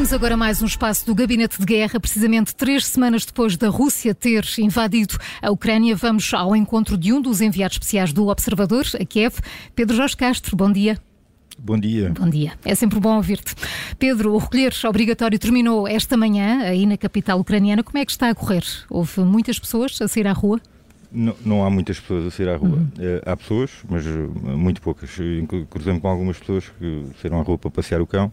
Abrimos agora mais um espaço do Gabinete de Guerra, precisamente três semanas depois da Rússia ter invadido a Ucrânia. Vamos ao encontro de um dos enviados especiais do Observador, a Kiev, Pedro Jorge Castro. Bom dia. Bom dia. Bom dia. É sempre bom ouvir-te. Pedro, o recolher obrigatório terminou esta manhã aí na capital ucraniana. Como é que está a correr? Houve muitas pessoas a sair à rua? Não, não, há muitas pessoas a sair à rua. Uhum. Eh, há pessoas, mas eh, muito poucas. Cruzei-me com algumas pessoas que saíram à rua para passear o cão.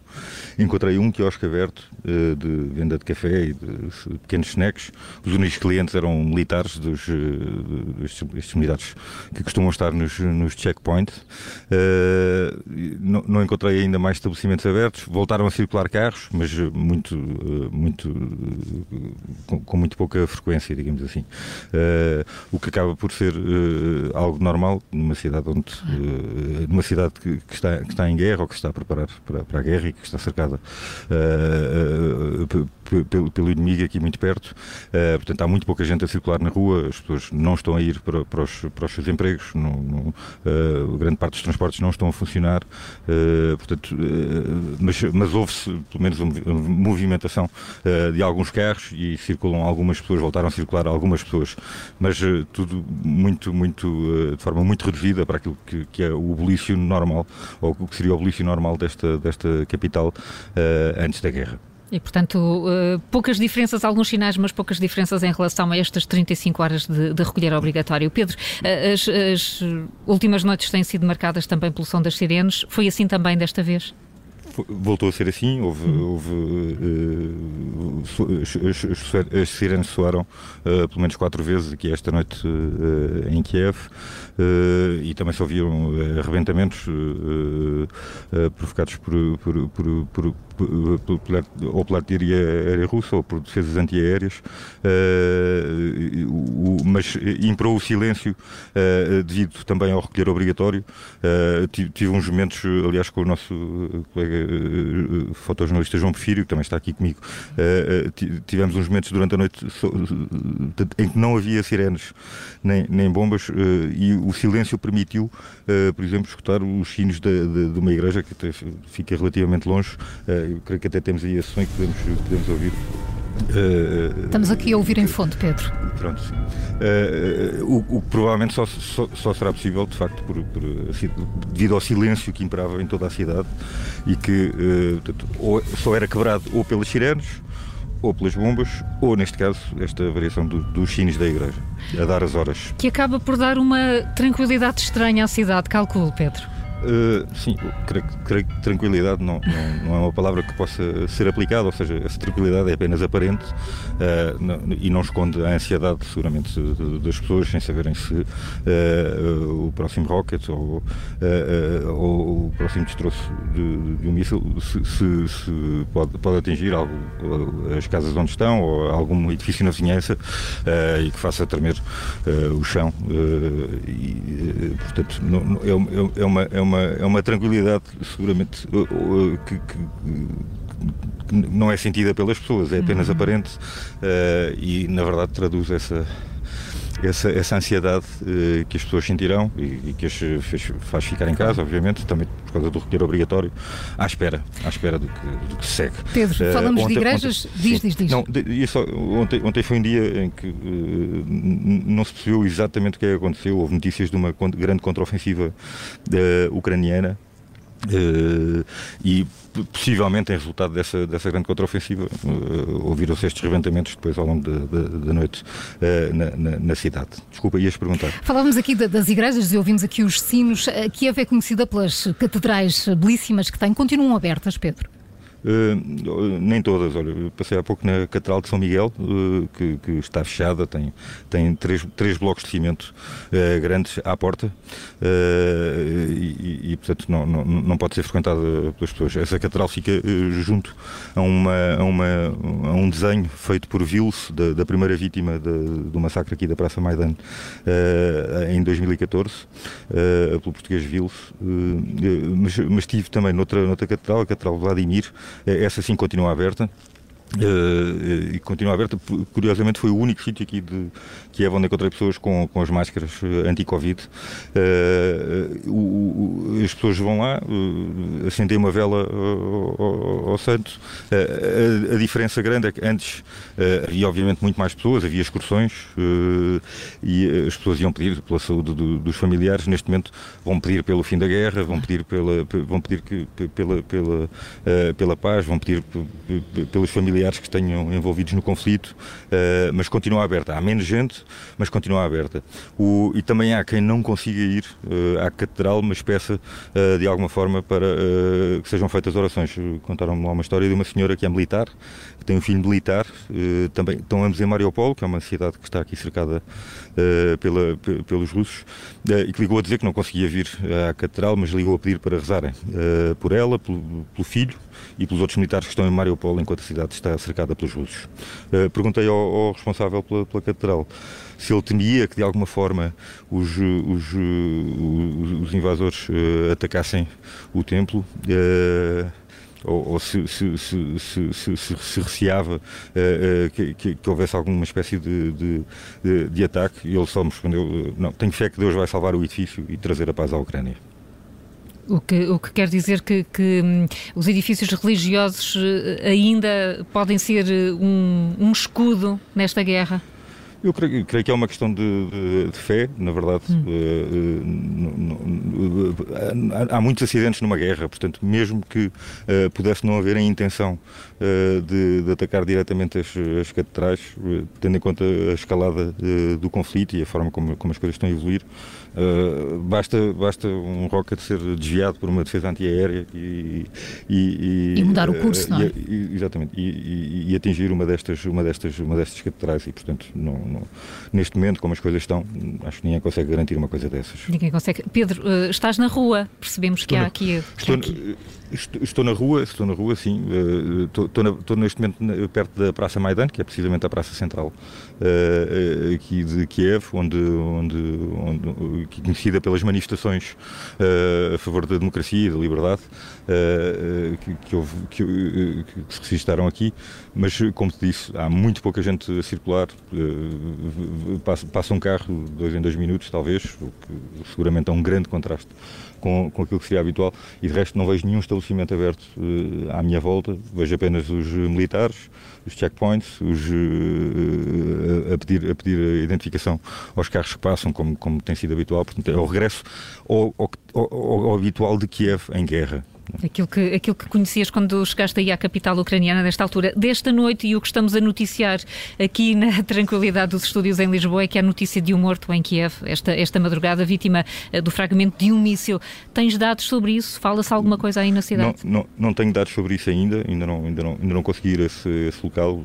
Encontrei um quiosque aberto eh, de venda de café e de pequenos snacks. Os únicos clientes eram militares dos, destes unidades que costumam estar nos, nos checkpoints. Não, não, encontrei ainda mais estabelecimentos abertos. Voltaram a circular carros, mas muito, muito com, com muito pouca frequência, digamos assim. O que acaba por ser uh, algo normal numa cidade onde uh, numa cidade que, que, está, que está em guerra ou que está a preparar para, para a guerra e que está cercada uh, pelo, pelo inimigo aqui muito perto. Uh, portanto, há muito pouca gente a circular na rua, as pessoas não estão a ir para, para, os, para os seus empregos, não, não, uh, grande parte dos transportes não estão a funcionar, uh, portanto, mas, mas houve-se pelo menos uma movimentação de alguns carros e circulam algumas pessoas, voltaram a circular algumas pessoas, mas tudo muito, muito, de forma muito reduzida para aquilo que, que é o bulício normal, ou o que seria o bulício normal desta, desta capital antes da guerra. E, portanto, uh, poucas diferenças, alguns sinais, mas poucas diferenças em relação a estas 35 horas de, de recolher obrigatório. Pedro, uh, as, as, últimas noites têm sido marcadas também pelo som das sirenes. Foi assim também desta vez? voltou a ser assim, houve, hum. houve uh, as, as, as, sirenes soaram uh, pelo menos quatro vezes aqui esta noite uh, em Kiev e também se ouviram arrebentamentos provocados por, por, por, por ou pela artilharia russa ou por defesas antiaéreas, uh, mas imperou o silêncio uh, devido também ao recolher obrigatório. Uh, tive uns momentos, aliás, com o nosso colega fotojornalista João Porfírio, que também está aqui comigo, tivemos uns momentos durante a noite em que não havia sirenes nem, nem bombas e o silêncio permitiu, por exemplo, escutar os sinos de, de, de uma igreja que fica relativamente longe eu creio que até temos aí a som que podemos, podemos ouvir. Uh, Estamos aqui a ouvir em fonte, Pedro. Pronto, sim. Uh, o, o, provavelmente só, só, só, será possível, de facto, por, por, assim, devido ao silêncio que imperava em toda a cidade e que ou, só era quebrado ou pelas sirenes ou pelas bombas, ou neste caso, esta variação do, dos sinos da igreja, a dar as horas. Que acaba por dar uma tranquilidade estranha à cidade, calculo, Pedro. Uh, sim, creio, creio que tranquilidade não, não, não, é uma palavra que possa ser aplicada, ou seja, essa tranquilidade é apenas aparente uh, não, e não esconde a ansiedade, seguramente, das pessoas sem saberem se uh, o próximo rocket ou, ou o próximo destroço de, de um míssil se, se, se, pode, pode atingir algo, as casas onde estão ou algum edifício na vizinhança e que faça tremer o chão. e, portanto, não, é, é, uma, é uma é uma tranquilidade seguramente uh, que, que, que não é sentida pelas pessoas, é apenas uhum. aparente uh, e na verdade traduz essa essa, essa ansiedade uh, que as pessoas sentirão e, e que as fez, faz ficar em casa, obviamente, também por causa do recolher obrigatório, à espera, à espera do que, do que se segue. Pedro, uh, falamos ontem, de igrejas, ontem, diz, diz, diz. Não, só, ontem, ontem foi um dia em que uh, não se percebeu exatamente o que é que aconteceu, houve notícias de uma grande contraofensiva ucraniana Uh, e possivelmente em resultado dessa, dessa grande contraofensiva uh, ouviram-se estes levantamentos depois ao longo da, noite uh, na, na, na, cidade. Desculpa, ias perguntar. Falávamos aqui das igrejas e ouvimos aqui os sinos. Kiev é conhecida pelas catedrais belíssimas que tem. Continuam abertas, Pedro? Uh, nem todas, olha, passei há pouco na Catedral de São Miguel, uh, que, que, está fechada, tem, tem três, três blocos de cimento uh, grandes à porta e, e, portanto, não, não, não pode ser frequentada pelas pessoas. Essa catedral fica junto a, uma, a, uma, a um desenho feito por Vils, da, da primeira vítima de, do massacre aqui da Praça Maidan em 2014, pelo português Vils, mas, mas tive também noutra, noutra catedral, a Catedral Vladimir, essa sim continua aberta. Uh, e continua aberta. Curiosamente, foi o único sítio aqui de Kiev onde encontrei pessoas com, com as máscaras eh, anti-Covid. Uh, as pessoas vão lá, uh, acendem uma vela ao, ao, ao santo. A, a, diferença grande é que antes havia, obviamente, muito mais pessoas, havia excursões e as pessoas iam pedir pela saúde do, dos familiares. Neste momento, vão pedir pelo fim da guerra, vão pedir pela, vão pedir que, pela, pela, pela paz, vão pedir pelos familiares familiares que tenham envolvidos no conflito, uh, mas continua aberta. Há menos gente, mas continua aberta. O, e também há quem não consiga ir uh, à catedral, mas peça uh, de alguma forma para que sejam feitas orações. Contaram-me lá uma história de uma senhora que é militar, que tem um filho militar, também estão ambos em Mariupol, que é uma cidade que está aqui cercada pela, pelos russos, e que ligou a dizer que não conseguia vir à catedral, mas ligou a pedir para rezarem por ela, pelo, pelo filho e pelos outros militares que estão em Mariupol enquanto a cidade está está cercada pelos russos. Uh, perguntei ao, ao responsável pela, pela, catedral se ele temia que de alguma forma os, os, os, os invasores uh, atacassem o templo. Uh, ou, ou se, se, se, se, receava que, que, que, houvesse alguma espécie de, de, de, de ataque, e ele só me respondeu: Não, tenho fé que Deus vai salvar o edifício e trazer a paz à Ucrânia. O que, o que quer dizer que, que hum, os edifícios religiosos eh, ainda podem ser eh, um, um escudo nesta guerra? Eu creio, creio, que é uma questão de, de, de fé, na verdade. Hum. Uh, uh, há muitos acidentes numa guerra, portanto, mesmo que uh, pudesse não haver a intenção de, de, atacar diretamente as, as catedrais, tendo em conta a escalada do conflito e a forma como, como as coisas estão a evoluir, basta, basta um rocket ser desviado por uma defesa antiaérea e, e, e, mudar o curso, não é? exatamente, e, atingir uma destas, uma, destas, uma destas catedrais e, portanto, não neste momento, como as coisas estão, acho que ninguém consegue garantir uma coisa dessas. Ninguém consegue. Pedro, uh, estás na rua, percebemos estou que há na, aqui. Estou, há aqui... Estou, estou, na rua, estou na rua, sim. Uh, estou, na, estou, neste momento perto da Praça Maidan, que é precisamente a praça central aqui de Kiev, onde, onde, onde conhecida pelas manifestações a favor da democracia e da liberdade que, que, houve, que, que, se registaram aqui. Mas, como te disse, há muito pouca gente a circular. Passa, passa um carro dois em dois minutos, talvez, o que seguramente é um grande contraste com, com aquilo que seria habitual. E de resto, não vejo nenhum estabelecimento aberto uh, à minha volta, vejo apenas os militares, os checkpoints, os, uh, a, pedir, a pedir a identificação aos carros que passam, como, como tem sido habitual. Portanto, é o regresso ao, ao, ao, ao habitual de Kiev em guerra. Aquilo que, aquilo que conhecias quando chegaste aí à capital ucraniana, nesta altura desta noite, e o que estamos a noticiar aqui na tranquilidade dos estúdios em Lisboa é que há notícia de um morto em Kiev, esta, esta madrugada, vítima eh, do fragmento de um míssil. Tens dados sobre isso? Fala-se alguma coisa aí na cidade? Não, não, não, tenho dados sobre isso ainda, ainda não, ainda não, ainda não consegui ir a esse, esse local,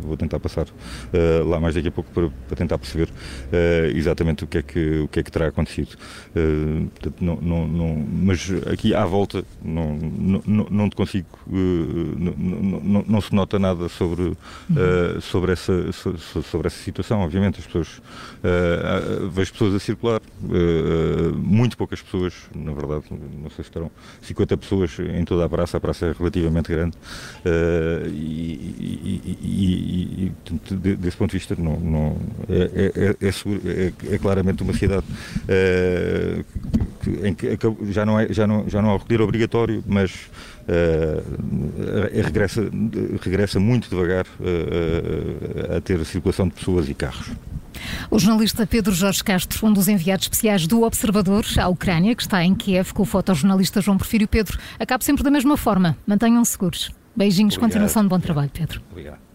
vou tentar passar uh, lá mais daqui a pouco para, para tentar perceber uh, exatamente o que, é que, o que é que terá acontecido. Uh, portanto, não, não, não, mas aqui à volta não, não, não te consigo, uh, não, não, não, se nota nada sobre, uh, sobre, essa, sobre essa situação. Obviamente, as pessoas, uh, vejo pessoas a circular, muito poucas pessoas, na verdade, não sei se estarão 50 pessoas em toda a praça, a praça é relativamente grande, e, e, e, e, desse ponto de vista, não, não, é, é, é, é, é claramente uma cidade em que já não, é, já não, já não há recolher obrigatório, mas uh, regressa, regressa muito devagar uh, a ter circulação de pessoas e carros. O jornalista Pedro Jorge Castro, um dos enviados especiais do Observador à Ucrânia, que está em Kiev com o fotojornalista João Porfírio Pedro, acaba sempre da mesma forma. Mantenham-se seguros. Beijinhos, Obrigado. continuação de bom trabalho, Pedro. Obrigado.